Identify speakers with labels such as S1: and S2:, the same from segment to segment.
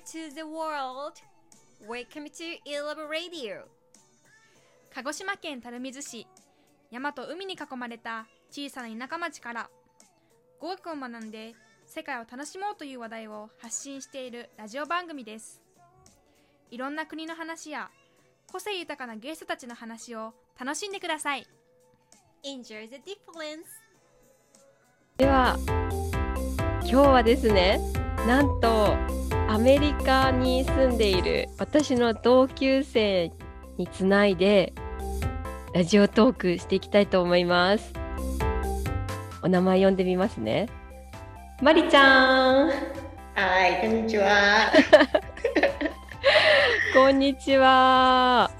S1: to the world. Welcome to Ilab Radio.
S2: 鹿児島県垂水市山と海に囲まれた小さな田舎町から語学を学んで世界を楽しもうという話題を発信しているラジオ番組ですいろんな国の話や個性豊かなゲストたちの話を楽しんでください
S1: Enjoy the difference.
S3: では今日はですねなんとアメリカに住んでいる私の同級生につないでラジオトークしていきたいと思います。お名前呼んでみますね。まりちゃん。
S4: はい、こんにちは。
S3: こんにちは。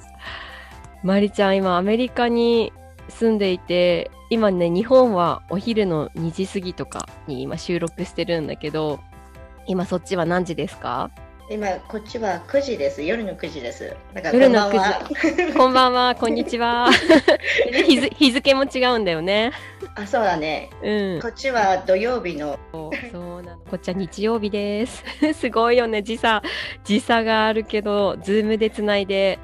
S3: まりちゃん今アメリカに住んでいて今ね日本はお昼の2時過ぎとかに今収録してるんだけど今そっちは何時ですか？
S4: 今こっちは9時です。夜の9時です。だから
S3: 夜の
S4: こんばんは
S3: こんばんは、こんにちは。日付日付も違うんだよね。
S4: あ、そうだね。
S3: うん。
S4: こっちは土曜日の。
S3: そうなの。こっちは日曜日です。すごいよね。時差、時差があるけど、ズームでつないで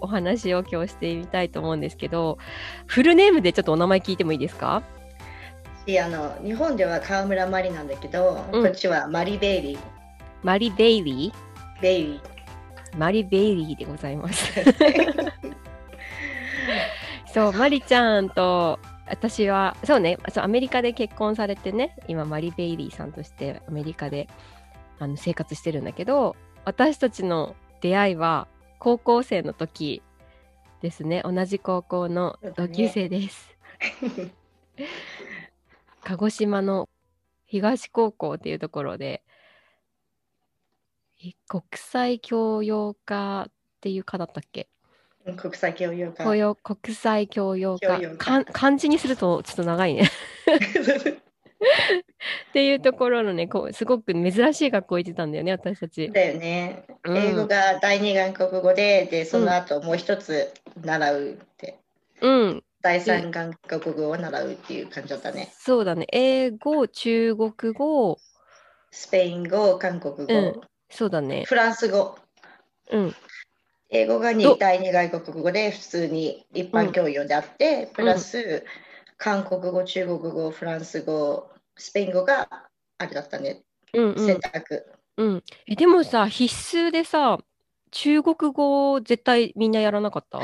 S3: お話を今日してみたいと思うんですけど、フルネームでちょっとお名前聞いてもいいですか？
S4: いやあの日本では川村マリなんだけど、
S3: うん
S4: こっちはマリベイリー。
S3: マリ・ベイリ
S4: ベイリ
S3: ーマリ・ベイリーでございます。そう、マリちゃんと私は、そうね、そうアメリカで結婚されてね、今、マリ・ベイリーさんとしてアメリカであの生活してるんだけど、私たちの出会いは高校生の時ですね、同じ高校の同級生です。鹿児島の東高校っていうところで、え国際教養科っていう科だったっけ？
S4: ー。国際教養科。
S3: 教養国際教養科漢字にするとちょっと長いね っていうところのねこうすごく珍しい学校行ってたんだよね私たち。
S4: だよね。
S3: うん
S4: 英語が第二外国語で、でその後もう一つ習うって。
S3: うん
S4: 第三外国語を習うっていう感じだったね。
S3: そうだね。英語中国語。
S4: スペイン語、韓国語、
S3: うん。そうだね。
S4: フランス語。
S3: うん。
S4: 英語が
S3: ど
S4: に第二外国語で普通に一般教養であって、プラス韓国語、中国語、フランス語、スペイン語があれだったね、
S3: うんうん。
S4: 選択。
S3: うん。えでもさ必須でさ中国語絶対みんなやらなかった？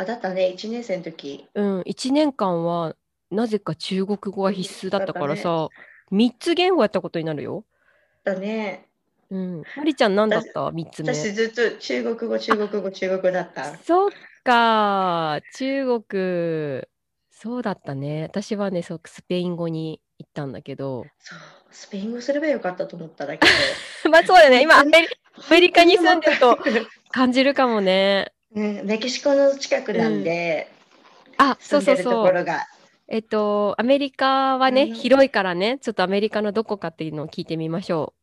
S4: あ、だったね、1年生の時。
S3: うん1年間はなぜか中国語が必須だったからさ3つ言語やったことになるよ。
S4: だね。
S3: うん。まりちゃん何だった？三つ目。
S4: 私ずっと中国語、中国語、中国語だった。
S3: そっか、中国。そうだったね。私はね、そうスペイン語に行ったんだけど。
S4: そう、スペイン語すればよかったと思っただけ
S3: まあそうだね。今アメリ、アメリカに
S4: で。
S3: 住んでると感じるかもね。
S4: ねメキシコの近くなんで、
S3: あ、そうそうそう。
S4: ころが。
S3: えっと、アメリカはね、
S4: うん
S3: 広いからね、ちょっとアメリカのどこかっていうのを聞いてみましょ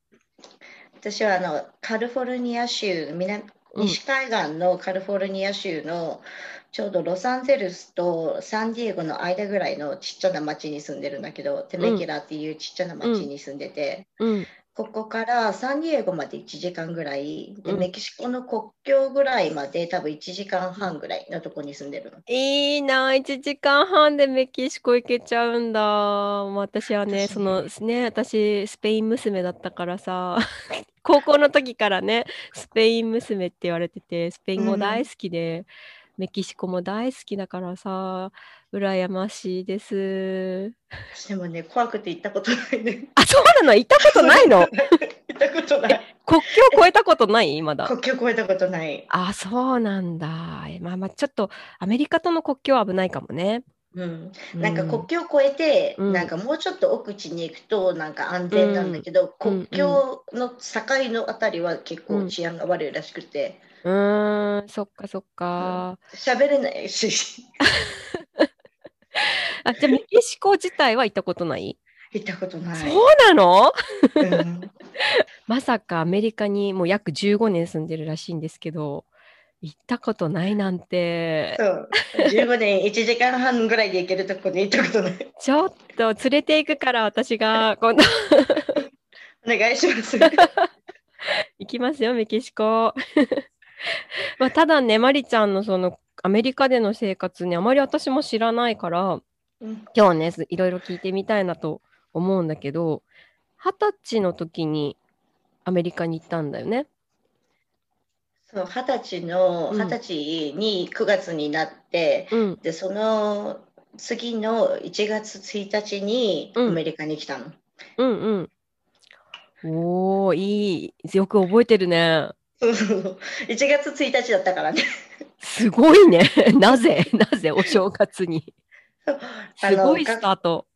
S4: 私はあのカリフォルニア州、南
S3: うん
S4: 西海岸のカリフォルニア州のちょうどロサンゼルスとサンディエゴの間ぐらいのちっちゃな町に住んでるんだけど、テメキラっていうちっちゃな町に住んでて、
S3: う。うん。
S4: ここからサンディエゴまで1時間ぐらい、で
S3: うん。
S4: メキシコの国境ぐらいまで多分1時間半ぐらいのとこに住んでるの。
S3: いいな、1時間半でメキシコ行けちゃうんだ。もう私はね、
S4: 私
S3: そのね、私、スペイン娘だったからさ、高校の時からね、スペイン娘って言われてて、スペイン語大好きで、メキシコも大好きだからさ、羨ましいです。
S4: でもね、怖くて行ったことないね。
S3: あ、そうなの？行ったことないの？
S4: 行ったことない。
S3: 国境越えたことない？まだ。
S4: 国境越えたことない。
S3: あ、そうなんだ。まあまあ、ちょっとアメリカとの国境は危ないかもね。
S4: うん、なんか
S3: うん
S4: 国境を越えて、
S3: うん
S4: なんかもうちょっと奥地に行くとなんか安全なんだけど、
S3: うん
S4: 国境の境のあたりは結構
S3: うん
S4: 治安が悪いらしくて
S3: うーん、そっかそっか。
S4: 喋れないし
S3: あ、じゃあメキシコ自体は行ったことない？
S4: 行ったことない。
S3: そうなの？
S4: うん
S3: まさかアメリカにもう約15年住んでるらしいんですけど、行ったことないなんて
S4: そ、う15年1時間半ぐらいで行けるとこに行ったことない。
S3: ちょっと連れて行くから私が今度
S4: お願いします。
S3: 行 行きますよ、メキシコ。まあ、ただね、マリちゃんのそのアメリカでの生活ね、あまり私も知らないから、
S4: うん
S3: 今日ね、すいろいろ聞いてみたいなと思うんだけど、二十歳の時にアメリカに行ったんだよね。
S4: そう、二十歳の、
S3: うん
S4: 二十歳に9月になって、
S3: うん。
S4: で、その次の1月1日にア
S3: うん
S4: メリカに来たの。
S3: うんうん。おー、いい。よく覚えてるね。
S4: そうそうそう1月1日だったからね。
S3: すごいね。なぜ？なぜ？お正月に。
S4: あ
S3: すごい
S4: の
S3: スタート。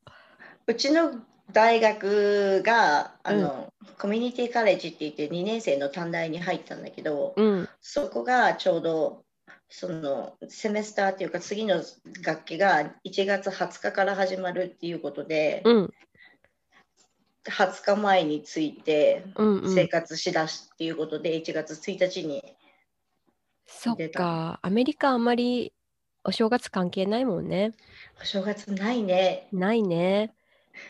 S4: うちの大学があの、コミュニティカレッジって言って2年生の短大に入ったんだけど、
S3: うん。
S4: そこがちょうどそのセメスターっていうか次の学期が1月20日から始まるっていうことで、
S3: うん。
S4: 20日前について
S3: うん、うん
S4: 生。活しだすっていうことで、1月1日に
S3: そっか。アメリカあんまりお正月関係ないもんね。
S4: お正月ないね。
S3: ないね。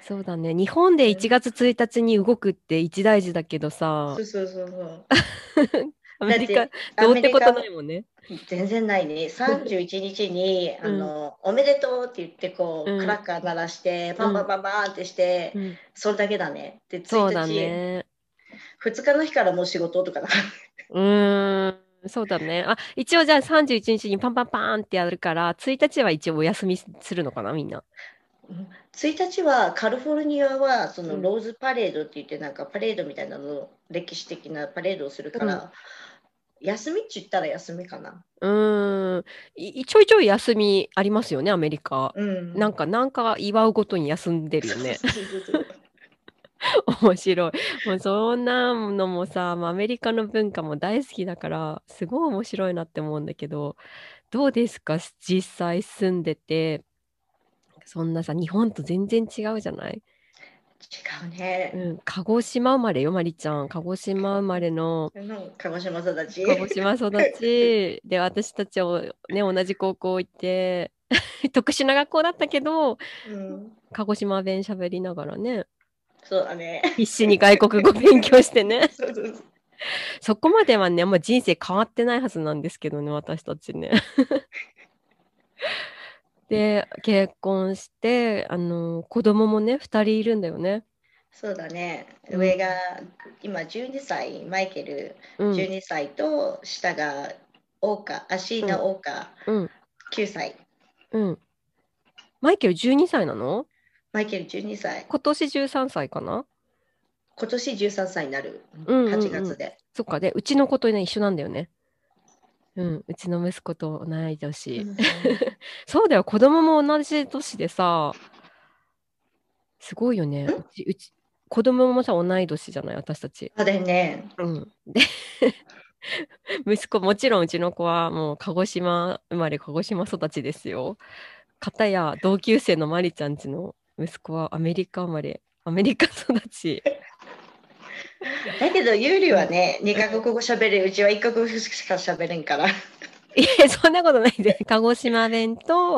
S3: そうだね。日本で1月1日に動くって一大事だけどさ
S4: そう、そうそうそう。
S3: アメリカどうってことないもんね。
S4: カ全然ないね。31日に、
S3: うん
S4: あのおめでとうって言ってこう、
S3: うん
S4: クラッカー鳴らしてパンパンパンパンってして、
S3: うん、
S4: それだけだね。で
S3: そうだ
S4: 1日、
S3: ね。
S4: 2日の日からもう仕事とかだから。
S3: うーん。そうだね。あ、一応じゃあ31日にパンパンパーンってやるから、1日は一応お休みするのかな、みんな。
S4: 1日はカリフォルニアはその
S3: うん
S4: ローズパレードって言ってなんかパレードみたいなの歴史的なパレードをするから、休みって言ったら休みかな。
S3: うーん。いちょいちょい休みありますよね、アメリカ。
S4: うん。
S3: なんか、なんか祝うごとに休んでるよね。面白い。もうそんなのもさ、まあアメリカの文化も大好きだから、すごい面白いなって思うんだけど、どうですか？実際住んでて、そんなさ、日本と全然違うじゃない？
S4: 違うね。
S3: うん、鹿児島生まれよ、まりちゃん。鹿児島生まれの、
S4: うん鹿児島育ち。
S3: 鹿児島育ち。で、私たちをね、同じ高校行って、特殊な学校だったけど、
S4: うん、
S3: 鹿児島弁喋りながらね、
S4: そうだね。
S3: 必死に外国語勉強してね。
S4: そうそうそう
S3: そこまではね、あんま人生変わってないはずなんですけどね、私たちね。で、結婚して、あの、子供もね、2人いるんだよね。
S4: そうだね。
S3: うん
S4: 上が今12歳、マイケル
S3: うん。
S4: 12歳と、下がオーカ、アシーナ・オーカ
S3: うん。
S4: 9歳。
S3: うん。マイケル12歳なの？
S4: マイケル12歳。
S3: 今年13歳かな？
S4: 今年13歳になる。
S3: うんうんうん
S4: 8月で。
S3: そっか。で、うちの子とね、一緒なんだよね。うん。うちの息子と同い年。
S4: うん
S3: そうだよ、子供も同じ年でさ、すごいよね。うち、うち、子供もさ、同い年じゃない、私たち。
S4: そうだよね。
S3: うん。で、息子、もちろんうちの子はもう鹿児島生まれ、鹿児島育ちですよ。片や同級生のマリちゃんちの息子はアメリカ生まれ、アメリカ育ち。
S4: だけど、ユーリはね、2カ国語喋れる。うちは1カ国語しか喋れんから。
S3: いや、そんなことないで。鹿児島弁と、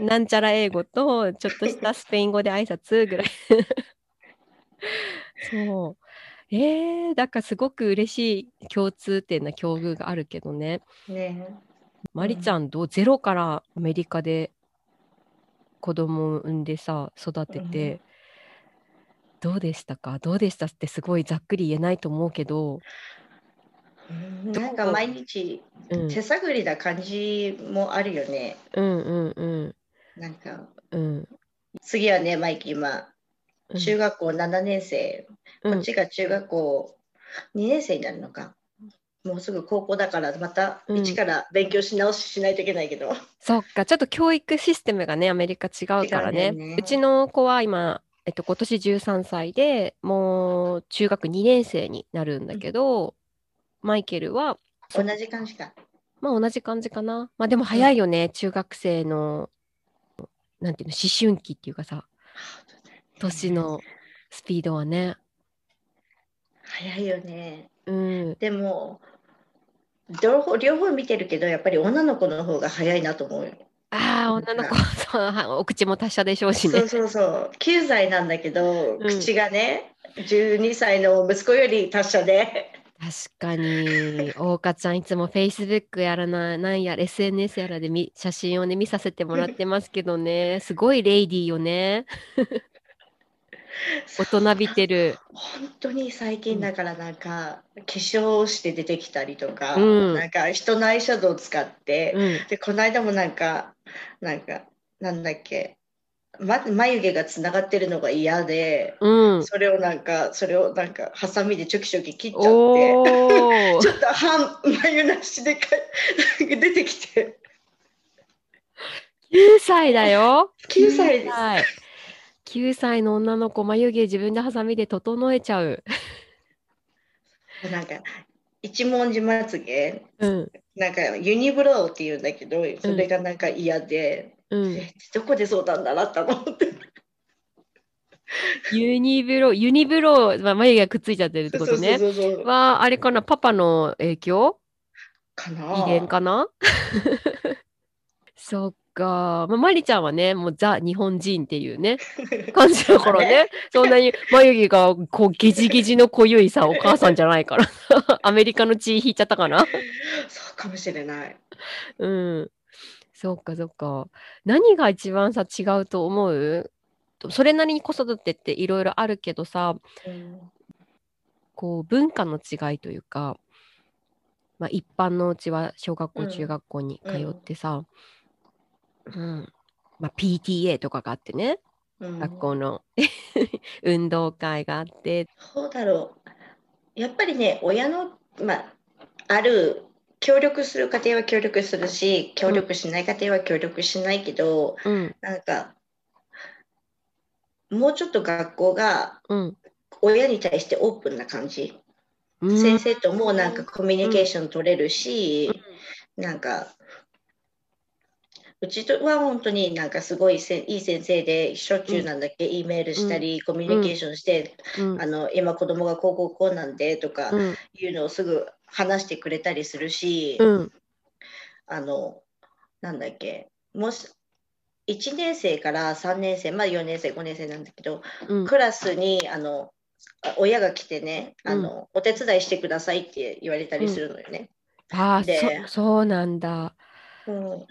S3: なんちゃら英語と、ちょっとしたスペイン語で挨拶ぐらい。そう。えー、だからすごく嬉しい共通点な境遇があるけどね。
S4: ね
S3: マリちゃんどう？ゼロからアメリカで子供を産んでさ、育てて、どうでしたか？どうでしたってすごいざっくり言えないと思うけど、
S4: うんなんか毎日
S3: うん、
S4: 手探りな感じもあるよね。
S3: うんうんうん。
S4: なんか、
S3: うん。
S4: 次はね、マイキー今、
S3: うん。
S4: 中学校7年生、
S3: うん。
S4: こっちが中学校2年生になるのか。もうすぐ高校だから、また
S3: うん
S4: 一から勉強し直ししないといけないけど。
S3: そっか、ちょっと教育システムがね、アメリカ違うからね。
S4: ね
S3: うちの子は今、えっと、今年13歳でもう中学2年生になるんだけど、マイケルは、
S4: 同じ感じか。
S3: まあ同じ感じかな。まあでも早いよね、中学生の、なんていうの、思春期っていうかさ、年のスピードはね。
S4: 早いよね。
S3: うん。
S4: でも、両方両方見てるけど、やっぱり女の子の方が早いなと思うよ。
S3: ああ、女の子、そうはお口も達者でしょうしね
S4: そう。そうそう。9歳なんだけど、
S3: うん
S4: 口がね、12歳の息子より達者で。
S3: 確かに、大岡ちゃんいつも Facebook やらな、なんやら SNS やらでみ写真をね、見させてもらってますけどね、すごいレイディーよね。大人びてる。
S4: 本当に最近だからなんか、化粧して出てきたりとか、
S3: うん
S4: なんか人のアイシャドウを使って、
S3: うん。
S4: で、この間もなんか、なんか、なんだっけ、ま、眉毛がつながってるのが嫌で、
S3: うん。
S4: それをなんか、それをなんか、ハサミでチョキチョキ切っちゃって、ちょっと半眉なしでか出てきて、
S3: 9歳だよ。
S4: 9歳です。
S3: 9歳。9歳の女の子、眉毛自分でハサミで整えちゃう。
S4: なんか、一文字まつげ、
S3: うん。
S4: なんかユニブローって言うんだけど、それがなんか嫌で、
S3: うん。
S4: えどこでそうなんだなと思って。
S3: ユニブロ、ユニブロ、まあ、眉毛がくっついちゃってるってことね。は、あれかな、パパの影響？
S4: かな？
S3: 遺伝かな？そっか。まあ、マリちゃんはね、もうザ日本人っていうね、感じだからね。そんなに眉毛がこうゲジゲジの濃ゆいさ、お母さんじゃないから。アメリカの血引いちゃったかな？
S4: そうかもしれない。
S3: うん。そっかそっか。何が一番さ、違うと思う？それなりに子育てっていろいろあるけどさ、
S4: うん
S3: こう文化の違いというか、まあ、一般のうちは小学校、
S4: うん
S3: 中学校に通ってさ、うんまあ、PTA とかがあってね、
S4: うん。
S3: 学校の。運動会があって、
S4: どうだろう。やっぱりね、親の、まあ、ある、協力する家庭は協力するし、協力しない家庭は協力しないけど、
S3: うん。
S4: なんか、もうちょっと学校が
S3: うん。
S4: 親に対してオープンな感じ。
S3: うん、
S4: 先生ともなんかコミュニケーション取れるし、なんか、うちとは本当になんかすごいせいい先生で、しょっちゅうなんだっけ、E メールしたり、コミュニケーションして、
S3: うん。
S4: あの、今子供がこうこうこうなんでとか
S3: うん。
S4: いうのをすぐ話してくれたりするし、
S3: うん。
S4: あの、なんだっけ、もし、1年生から3年生、まあ4年生、5年生なんだけど、
S3: うん。
S4: クラスにあのあ親が来てねあの、お手伝いしてくださいって言われたりするのよね。
S3: ああそうなんだ。
S4: うん、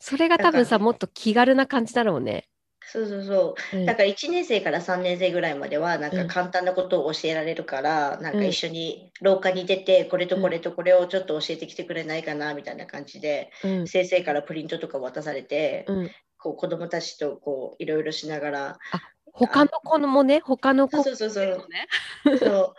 S3: それが多分さもっと気軽な感じだろうね、
S4: そうそうそう。う。
S3: ん。
S4: だから1年生から3年生ぐらいまではなん
S3: うん。
S4: か簡単なことを教えられるから、なんか
S3: うん。
S4: 一緒に廊下に出てこれとこれとこれをちょっと教えてきてくれないかなみたいな感じで、
S3: うん。
S4: 先生からプリントとか渡されて、
S3: うん、
S4: こう子供たちとこういろいろしながら、
S3: 他の子もね他の子。
S4: そうそうそうそう。
S3: ね
S4: そう。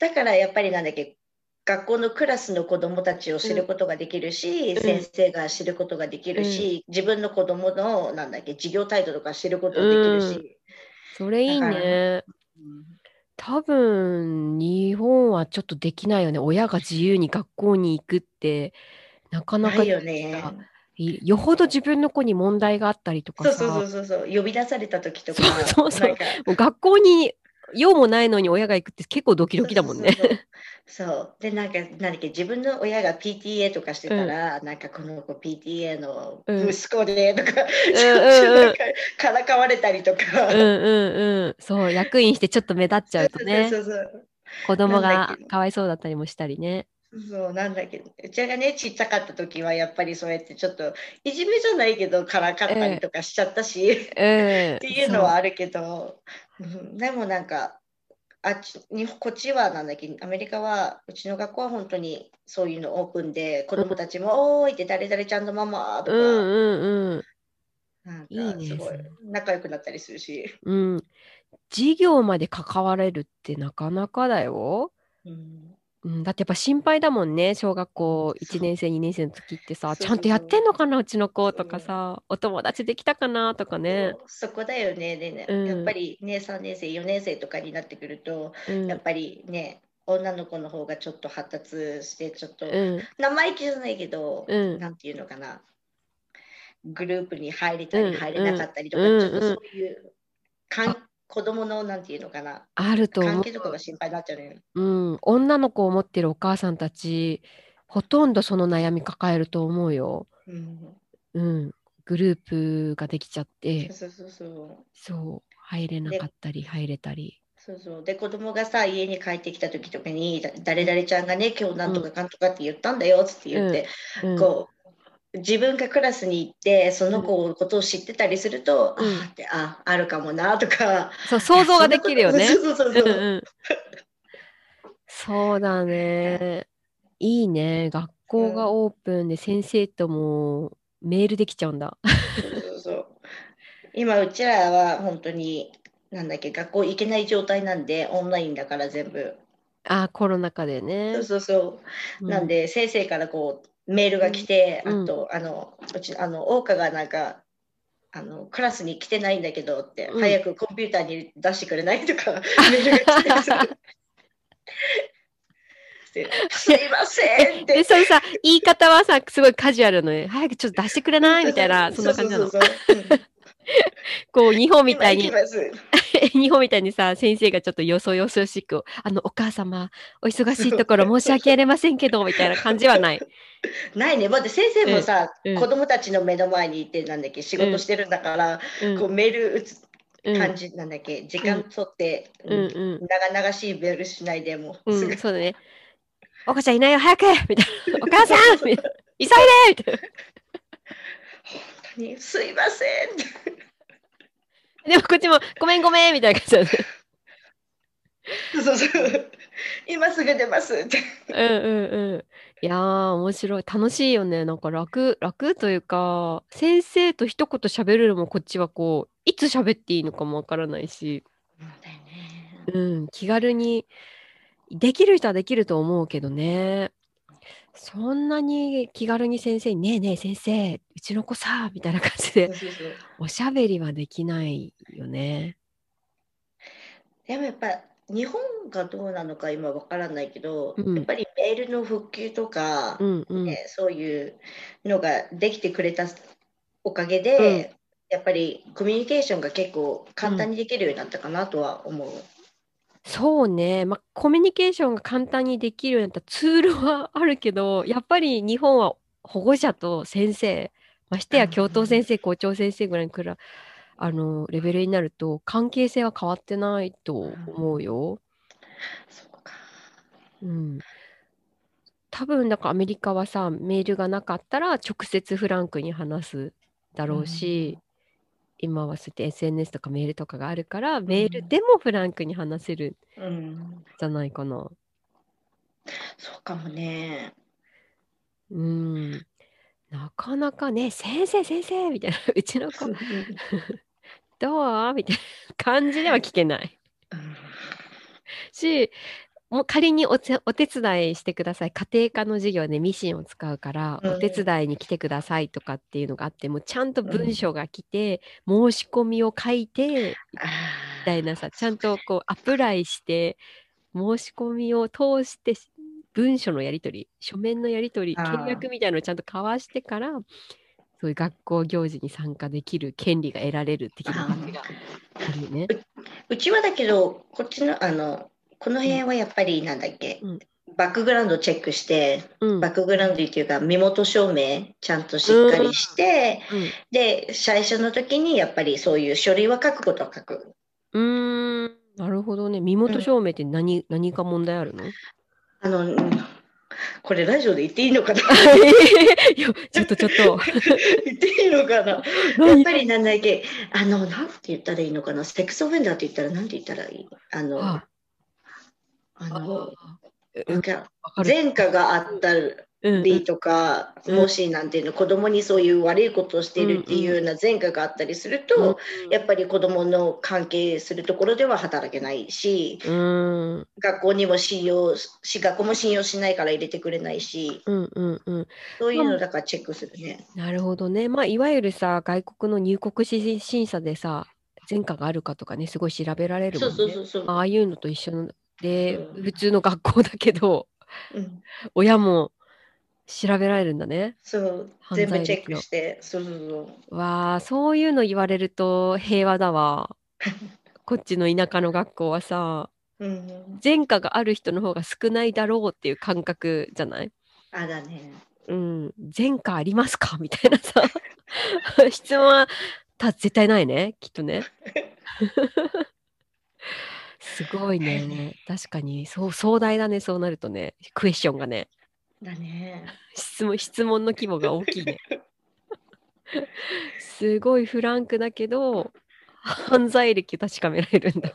S4: だからやっぱりなんだっけ学校のクラスの子どもたちを知ることができるし、
S3: うん。
S4: 先生が知ることができるし、自分の子供のなんだっけ授業態度とか知ることができるし、
S3: それいいね。多分日本はちょっとできないよね。親が自由に学校に行くってなかなか
S4: ないよね。
S3: い。よほど自分の子に問題があったりとかさ。
S4: そうそうそうそう呼び出された時とか
S3: そうそうそう学校に用もないのに親が行くって結構ドキドキだもんね。
S4: そうでなんかなんだっけ自分の親が PTA とかしてたら、なんかこの子 PTA の息子でとか、うなんかからかわれたりとか、
S3: うんうんうん。そう役員してちょっと目立っちゃうとね。
S4: そうそうそう
S3: 子供がかわいそうだったりもしたりね。
S4: そうなんだけどうちがねちっちゃかった時はやっぱりそうやってちょっといじめじゃないけどからかったりとかしちゃったし、
S3: うん、
S4: っていうのは
S3: そ
S4: あるけど、うん、でもなんかあっちにこっちはなんだっけアメリカはうちの学校は本当にそういうのオープンで子供たちも「おーい」って誰々ちゃんのママとか、
S3: うんうんうん。
S4: なんかすごい仲良くなったりするし、
S3: うん、授業まで関われるってなかなかだよ。
S4: うん
S3: うん、だってやっぱ心配だもんね。小学校1年生2年生の時ってさちゃんとやってんのかなうちの子とかさお友達できたかなとかね。
S4: そこだよね。でね、
S3: うん。
S4: やっぱりね3年生4年生とかになってくると、
S3: うん。
S4: やっぱりね女の子の方がちょっと発達してちょっと、
S3: うん。
S4: 生意気じゃないけど、
S3: うん。
S4: なんていうのかな。グループに入れたり
S3: うん
S4: 入れなかったりとか、
S3: うん
S4: ちょっとそういうかん子供のなんていうのかな
S3: あると
S4: 関係とかが心配になっちゃうのよ。
S3: うん、女の子を持ってるお母さんたちほとんどその悩み抱えると思うよ。
S4: うん
S3: うん、グループができちゃって、
S4: そうそうそう。
S3: そう、入れなかったり、入れたり。
S4: そうそう。で、子供がさ、家に帰ってきた時とかに、だ誰々ちゃんがね、今日なんとかかんとかって言ったんだよって言って、
S3: うん、
S4: こう、自分がクラスに行って、その子のことを知ってたりすると、
S3: うん
S4: あーって、あ、あるかもなとか、
S3: そう、想像ができるよね。
S4: そう
S3: だね。いいね。学校がオープンで先生ともメールできちゃうんだ。
S4: そうそう。今、うちらは本当に、なんだっけ、学校行けない状態なんで、オンラインだから全部。
S3: あ、コロナ禍でね
S4: そう。そうそう。
S3: う
S4: なんで、先生からこう、メールが来て、
S3: うん
S4: あと、あの、うち、あの、桜花がなんか、あの、クラスに来てないんだけどって、
S3: うん
S4: 早くコンピューターに出してくれないとか、メールが来てで、すいませんっ
S3: で、
S4: て。
S3: それさ、言い方はさ、すごいカジュアルのね、早くちょっと出してくれない？みたいな、そんな感じなの？
S4: そうそうそうそう。う ん
S3: こう、日本みたいに。日本みたいにさ、先生がちょっとよそよそしく、あの、お母様、お忙しいところ 申し訳ありませんけど、みたいな感じはない。
S4: ないね。まって先生もさ、
S3: うんうん
S4: 子供たちの目の前にいて、なんだっけ、仕事してるんだから、
S3: うん
S4: こうメール打つ
S3: うん
S4: 感じ、なんだっけ、時間取って、
S3: うんうん
S4: 長々しいメールしないでもう、
S3: うん、そうだね。お母ちゃんいないよ、早くみたいな。お母さん急いでみたいな。
S4: にすいません。
S3: でもこっちも、ごめんごめんみたいな感じだね。
S4: そうそう。今すぐ出ますって。
S3: うんうんうん。いやー、面白い。楽しいよね。なんか楽、楽というか、先生と一言喋るのもこっちはこう、いつ喋っていいのかもわからないし、
S4: そうだよね。
S3: うん、気軽に、できる人はできると思うけどね。そんなに気軽に先生に、ねえねえ先生、うちの子さ、みたいな感じでおしゃべりはできないよね。
S4: でもやっぱ日本がどうなのか今わからないけど、
S3: うん
S4: やっぱりメールの復旧とか、
S3: うんうん。
S4: ね、そういうのができてくれたおかげで、やっぱりコミュニケーションが結構簡単にできるようになったかなとは思う。
S3: そうね、まあ、コミュニケーションが簡単にできるようになったツールはあるけど、やっぱり日本は保護者と先生、ましてや教頭先生、校長先生ぐらいにくらあのレベルになると関係性は変わってないと思うよ。
S4: そうか。
S3: うん。多分だからアメリカはさ、メールがなかったら直接フランクに話すだろうし、今はそうやって SNS とかメールとかがあるから、メールでもフランクに話せるん
S4: うん、
S3: じゃないかな。
S4: そうかもね。
S3: うん。なかなかね、先生、先生みたいな、うちの子、どう？みたいな感じでは聞けないし、もう仮にお手伝いしてください。家庭科の授業でミシンを使うから、
S4: うん。
S3: お手伝いに来てくださいとかっていうのがあっても、ちゃんと文章が来て、申し込みを書いて、みたいなさ、ちゃんとこうアプライして、申し込みを通して、文書のやり取り、書面のやり取り、契約みたいなのをちゃんと交わしてから、そういう学校行事に参加できる権利が得られる的な感じがあるよね。
S4: うちはだけど、こっちの、あの、この辺はやっぱりなんだっけ、
S3: うん。
S4: バックグラウンドチェックして、
S3: うん。
S4: バックグラウンドっていうか、身元証明ちゃんとしっかりして、で、最初の時にやっぱりそういう書類は書くことは書く。
S3: うん。なるほどね。身元証明って何、何か問題あるの？
S4: あの、うんこれラジオで言っていいのかな？
S3: いやちょっとちょっと。
S4: 言っていいのかな？やっ
S3: 何
S4: ぱりなんだっけ、あの、なんて言ったらいいのかな？セックスオフェンダーって言ったらなんて言ったらいい？あの、
S3: あ
S4: あの、か。前科があった
S3: うん
S4: りとか、
S3: うん
S4: もしなんていうの、子供にそういう悪いことをしているっていうような前科があったりすると、やっぱり子供の関係するところでは働けないし、
S3: うん。うん
S4: 学校にも信用し、学校も信用しないから入れてくれないし、
S3: うんうんうん。
S4: そういうのだからチェックするね。
S3: なるほどね。まあ、いわゆるさ、外国の入国審審査でさ、前科があるかとかね、すごい調べられるも
S4: そ
S3: んね。
S4: うそうそうそう。
S3: ああいうのと一緒ので、
S4: うん
S3: 普通の学校だけど、
S4: うん
S3: 親も調べられるんだね。
S4: そう、全部チェックして、そうそうそう。
S3: わあ、そういうの言われると平和だわ。こっちの田舎の学校はさ、
S4: うん、
S3: 前科がある人の方が少ないだろうっていう感覚じゃない？
S4: あだね。
S3: うん、前科ありますか？みたいなさ、質問はた絶対ないね、きっとね。すごいね。確かに、そう、壮大だね、そうなるとね。クエスチョンがね。
S4: だね。
S3: 質問、質問の規模が大きいね。すごいフランクだけど、犯罪歴確かめられるんだ。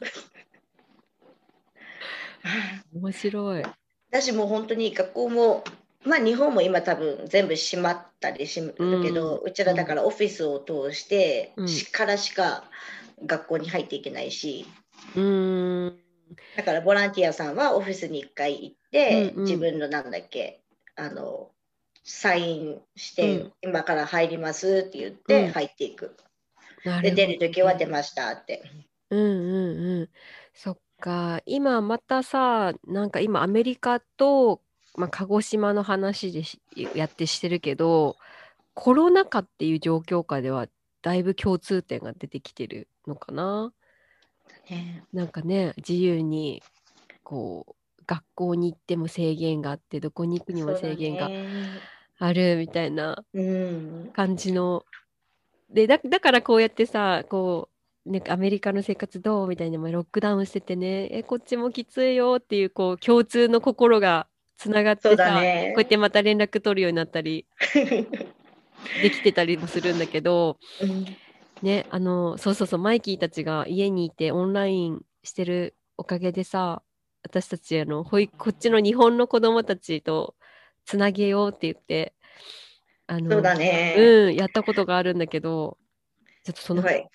S3: 面白い。
S4: 私もう本当に学校も、まあ日本も今多分全部閉まったりするけど、うちらだからオフィスを通して、
S3: うん
S4: しからしか学校に入っていけないし、
S3: うーん。
S4: だからボランティアさんはオフィスに1回行って、
S3: うんうん
S4: 自分のなんだっけ、あの、サインして、
S3: うん
S4: 今から入りますって言って
S3: うん
S4: 入っていく。
S3: な
S4: で、出るときは
S3: ね
S4: 出ましたって。
S3: うんうんうん。そっか。今またさ、なんか今アメリカと、まあ、鹿児島の話でしやってしてるけど、コロナ禍っていう状況下ではだいぶ共通点が出てきてるのかな？
S4: ね
S3: なんかね、自由にこう学校に行っても制限があって、どこに行くにも制限があるみたいな
S4: うん。
S3: 感じの。で、だ、だからこうやってさ、こう、ね、アメリカの生活どうみたいな、まあロックダウンしててね、え、こっちもきついよっていう、こう、共通の心がつながってさ、
S4: ね
S3: こうやってまた連絡取るようになったり、できてたりもするんだけど、
S4: うん
S3: ね、あの、そうそうそう、マイキーたちが家にいてオンラインしてるおかげでさ、私たち、あの、保育、こっちの日本の子供たちとつなげようって言って、あの、
S4: そうだね。
S3: うん、やったことがあるんだけど、ちょっとその
S4: はい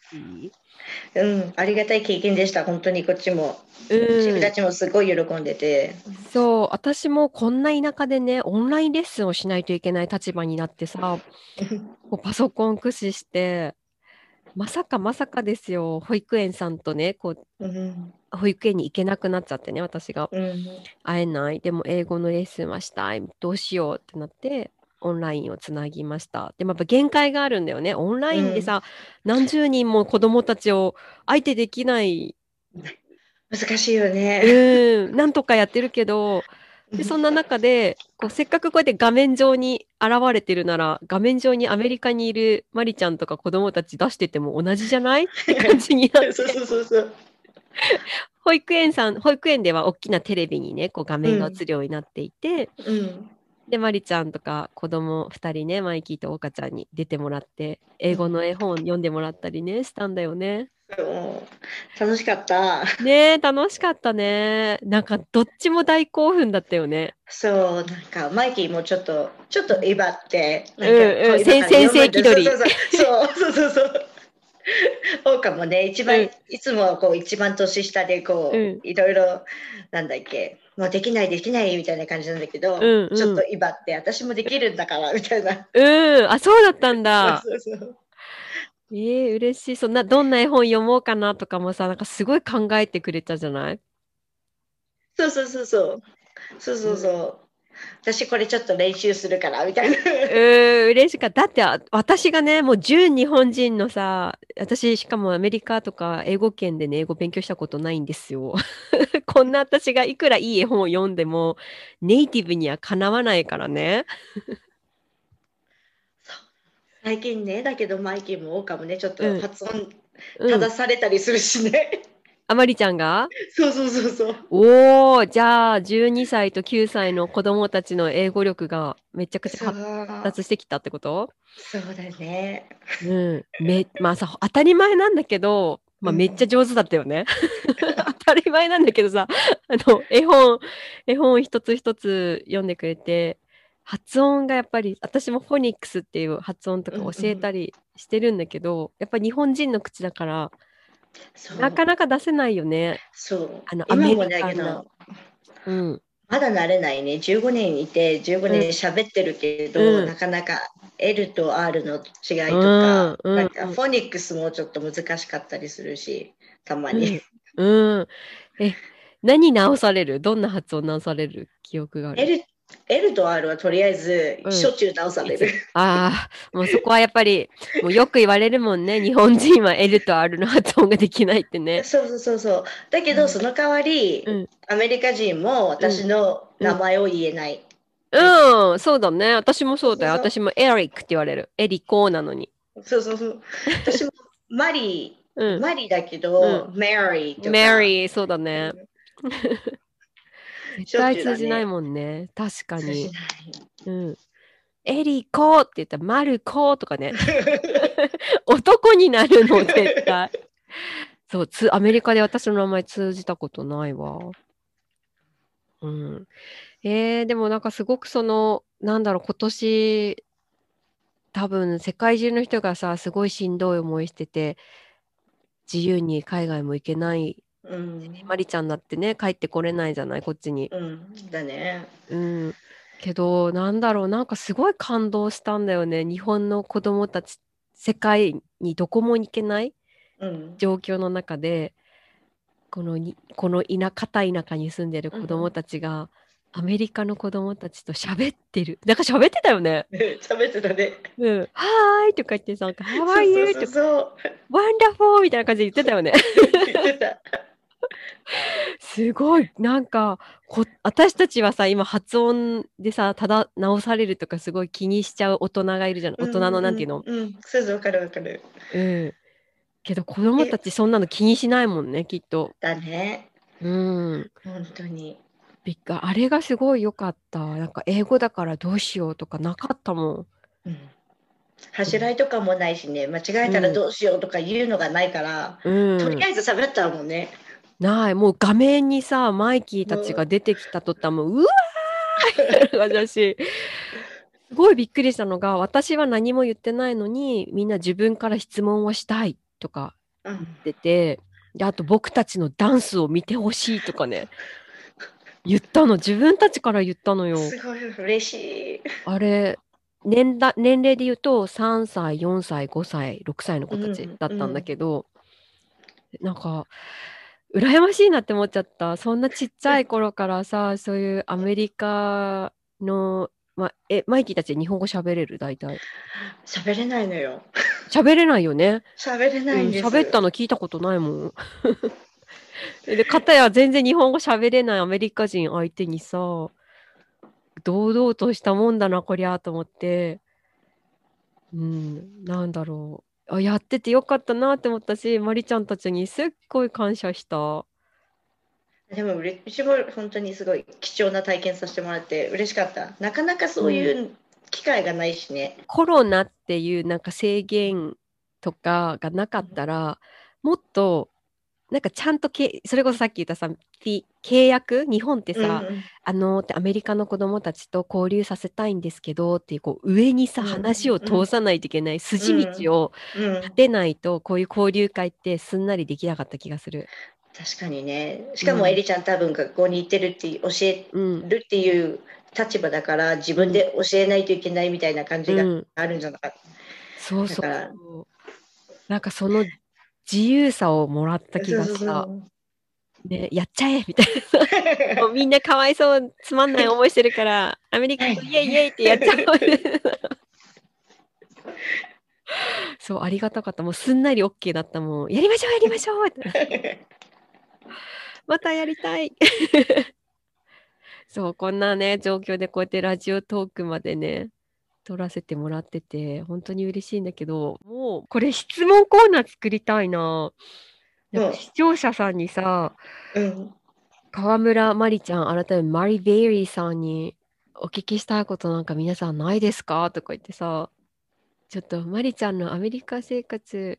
S4: うん、ありがたい経験でした、本当にこっちも。
S3: うん
S4: 自分たちもすごい喜んでて。
S3: そう、私もこんな田舎でね、オンラインレッスンをしないといけない立場になってさ、パソコン駆使して、まさかまさかですよ、保育園さんとね、こう、
S4: うん
S3: 保育園に行けなくなっちゃってね、私が
S4: うん
S3: 会えない。でも英語のレッスンはしたい。どうしようってなって、オンラインをつなぎました。でもやっぱ限界があるんだよね。オンラインでさ、何十人も子供たちを相手できない。
S4: 難しいよね。
S3: うん、なんとかやってるけど、で、そんな中で、こう、せっかくこうやって画面上に現れてるなら、画面上にアメリカにいるマリちゃんとか子供たち出してても同じじゃない？って感じになって。
S4: そうそうそうそう。
S3: 保育園さん、保育園では大きなテレビにね、こう画面が映るようになっていて、
S4: うん。
S3: で、マリちゃんとか子供2人ね、マイキーとオカちゃんに出てもらって、英語の絵本読んでもらったりね、したんだよね。
S4: 楽しかった。
S3: ねえ、楽しかったね。なんか、どっちも大興奮だったよね。
S4: そう、なんかマイキーもちょっと、ちょっと威張って、なん
S3: うん先先生気取り。
S4: そうそうそう。そう。そうそうそう。オオカもね、一番、
S3: うん
S4: いつもはこう一番年下でこう、
S3: うん
S4: いろいろ、なんだっけ、もうできないできないみたいな感じなんだけど、
S3: うんう。ん
S4: ちょっと威張って、私もできるんだから、みたいな。
S3: う。ん、あ、そうだったんだ。
S4: そう。そう。そう。
S3: ええ嬉しい。そんな、どんな絵本読もうかなとかもさ、なんかすごい考えてくれたじゃない？
S4: そうそうそうそう。そうそうそう。私これちょっと練習するから、みたいな。
S3: うん、嬉しかった。だってあ、私がね、もう純日本人のさ、私、しかもアメリカとか英語圏でね、英語勉強したことないんですよ。こんな私がいくらいい絵本を読んでも、ネイティブにはかなわないからね。
S4: 最近ね、だけどマイキーもオオカもね、ちょっと
S3: うん
S4: 発音
S3: うん。
S4: 正されたりするしね。
S3: あまりちゃんが？
S4: そうそうそうそう。
S3: おー、じゃあ、12歳と9歳の子供たちの英語力がめちゃくちゃ発達してきたってこと？
S4: そうだね。
S3: うん。め、まあさ、当たり前なんだけど、まあ
S4: うん
S3: めっちゃ上手だったよね。当たり前なんだけどさ、あの、絵本、絵本一つ一つ読んでくれて、発音がやっぱり、私もフォニックスっていう発音とか教えたりしてるんだけど、やっぱり日本人の口だから、なかなか出せないよね。
S4: そう。
S3: あの
S4: 今も
S3: アメリカの
S4: だけど、
S3: うん。
S4: まだ慣れないね。15年いて、15年喋ってるけど、
S3: うん
S4: なかなか L と R の違いとか、
S3: うんうん
S4: なんかフォニックスもちょっと難しかったりするし、たまに。
S3: うん。え、何直される？どんな発音直される？記憶がある
S4: L, L と R はとりあえず
S3: うん
S4: しょっちゅう直される。
S3: ああ、もうそこはやっぱり、もうよく言われるもんね。日本人は L と R の発音ができないってね。
S4: そうそうそうそう。だけど、その代わり、
S3: うん
S4: アメリカ人も私の名前を言えない。
S3: うん、そうだね。私もそうだよ。私もエリックって言われる。エリコーなのに。
S4: そうそうそう。私もマリー、
S3: うん。
S4: マリーだけど、メリーとか。
S3: メリー、そうだね。絶対通じないもんね。確かにうん。エリーコーって言ったら、マルコーとかね。男になるの、絶対。そう、つ、アメリカで私の名前通じたことないわ。うん。えー、でもなんかすごくその、なんだろう、今年、多分世界中の人がさ、すごいしんどい思いしてて、自由に海外も行けない。
S4: うん。
S3: マリちゃんだってね、帰ってこれないじゃない、こっちに。
S4: うん。だね。
S3: うん。けど、なんだろう、なんかすごい感動したんだよね。日本の子供たち、世界にどこも行けない
S4: うん。
S3: 状況の中で、このに、この田片田舎に住んでる子供たちが、アメリカの子供たちと喋ってる。なんか喋ってたよね。
S4: 喋ってたね。
S3: うん。はーいとか言ってさ、なんか How are you? とか。Wonderful! みたいな感じで言ってたよね。
S4: 言ってた。
S3: すごい、なんかこ、私たちはさ、今発音でさ、ただ直されるとかすごい気にしちゃう大人がいるじゃん。大人のなんていうの？
S4: うん。うん。そうそう、わかるわかる。
S3: うん。けど子供たちそんなの気にしないもんね、きっと。
S4: だね。
S3: うん。
S4: 本当に。
S3: びっくあれがすごい良かった。なんか英語だからどうしようとかなかったも
S4: うん。恥らいとかもないしね、間違えたらどうしようとか言うのがないから、
S3: ん。うん。
S4: とりあえず喋ったもんね。
S3: ない。もう画面にさ、マイキーたちが出てきたとったらもう、うわー私、すごいびっくりしたのが、私は何も言ってないのに、みんな自分から質問をしたいとか
S4: うん。
S3: 言ってて、で、あと僕たちのダンスを見てほしいとかね、言ったの。自分たちから言ったのよ。
S4: すごい嬉しい。
S3: あれ、年だ年齢で言うと3歳、4歳、5歳、6歳の子たちだったんだけど、なんか、羨ましいなって思っちゃった。そんなちっちゃい頃からさ、そういうアメリカの、ま、え、マイキーたち日本語喋れる？大体。
S4: 喋れないのよ。
S3: 喋れないよね？
S4: 喋れ
S3: うん
S4: ないんです。
S3: 喋ったの聞いたことないもん。で、かたや全然日本語喋れないアメリカ人相手にさ、堂々としたもんだな、こりゃ、と思って、うん、なんだろう。あ、やっててよかったなって思ったし、マリちゃんたちにすっごい感謝した。
S4: でもうれうちも本当にすごい貴重な体験させてもらって嬉しかった。なかなかそういう機会がないしね。
S3: コロナっていうなんか制限とかがなかったら、もっと、なんかちゃんとけ、それこそさっき言ったさ、契約？日本ってさ、
S4: うん
S3: あのってアメリカの子供たちと交流させたいんですけどっていうこう上にさ
S4: うん
S3: 話を通さないといけない筋道を
S4: うん、
S3: 立てないとこういう交流会ってすんなりできなかった気がする。
S4: 確かにね。しか
S3: うん
S4: もエリちゃん多分学校に行ってるって教え
S3: うん。
S4: るっていう立場だから自分で教えないといけないみたいな感じが
S3: うん、
S4: あるんじゃなかった。
S3: そうそうなんかその自由さをもらった気がした。ね、やっちゃえみたいな。もうみんなかわいそう、つまんない思いしてるから、アメリカとイエイイエイってやっちゃおう。そう、ありがたかった。もうすんなり OK だったもん。やりましょう、やりましょうって またやりたい。そう、こんなね、状況でこうやってラジオトークまでね、撮らせてもらってて、本当に嬉しいんだけど、もう、これ質問コーナー作りたいな。なん。か視聴者さんにさ、
S4: うん、
S3: 川村まりちゃん、改めマリ・ベイリーさんにお聞きしたいことなんか皆さんないですか？とか言ってさ、ちょっとまりちゃんのアメリカ生活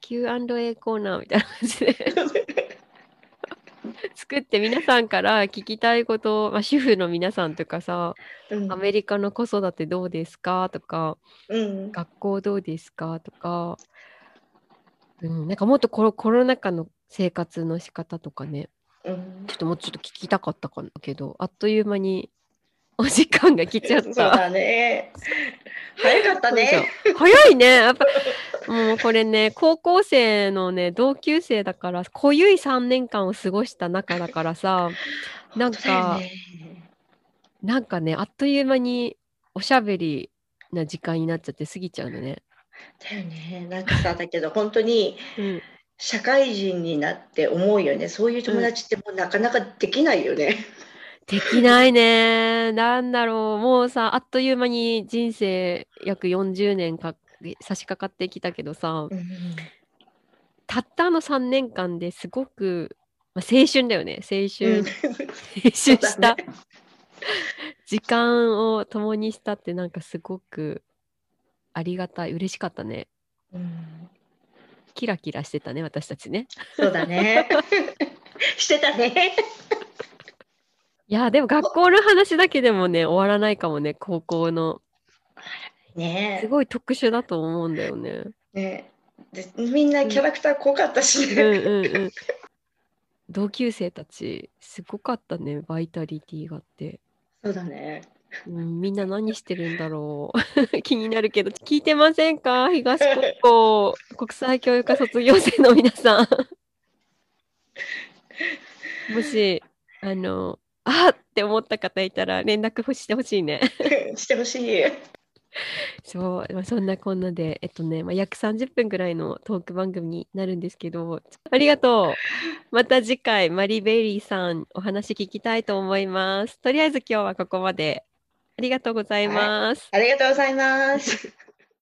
S3: Q&A コーナーみたいな感じで 作って皆さんから聞きたいこと、まあ、主婦の皆さんとかさ、
S4: うん。
S3: アメリカの子育てどうですか？とか、
S4: うん、
S3: 学校どうですか？とか、うん、なんかもっとコロコロナ禍の生活の仕方とかね、
S4: うん。
S3: ちょっともうちょっと聞きたかったかなけど、あっという間にお時間が来ちゃっ
S4: そう
S3: た。
S4: だね。早かったね。
S3: 早いね。やっぱ、もうこれね、高校生のね、同級生だから、濃ゆい3年間を過ごした中だからさ、なんか、
S4: ね
S3: なんかね、あっという間におしゃべりな時間になっちゃって過ぎちゃうのね。
S4: だよね。なんかさ、だけど本当に
S3: うん。
S4: 社会人になって思うよね。そういう友達ってもうなかなかできないよね。
S3: できないね。なんだろう。もうさ、あっという間に人生約40年か差し掛かってきたけどさ、
S4: うん
S3: たったあの3年間ですごく、まあ、青春だよね。青
S4: うん
S3: 春、青春した
S4: だね
S3: 時間を共にしたってなんかすごくありがたい、嬉しかったね。
S4: うん
S3: キラキラしてたね、私たちね。
S4: そうだね。してたね。
S3: いや、でも学校の話だけでもね、終わらないかもね、高校の。
S4: ね
S3: すごい特殊だと思うんだよね。
S4: ねでみんなキャラクター濃かったし
S3: うん
S4: ね。
S3: うんうん。同級生たち、すごかったね、バイタリティがあって。
S4: そうだね。
S3: うん、みんな何してるんだろう。気になるけど、聞いてませんか？東高校国際教育科卒業生の皆さん。もし、あの、あーって思った方いたら連絡してほしいね。
S4: してほしい。
S3: そう、まあ、そんなこんなで、えっとね、まあ、約30分ぐらいのトーク番組になるんですけど、ありがとう。また次回、マリベリーさん、お話聞きたいと思います。とりあえず今日はここまで。ありがとうございます。
S4: ありがとうございます。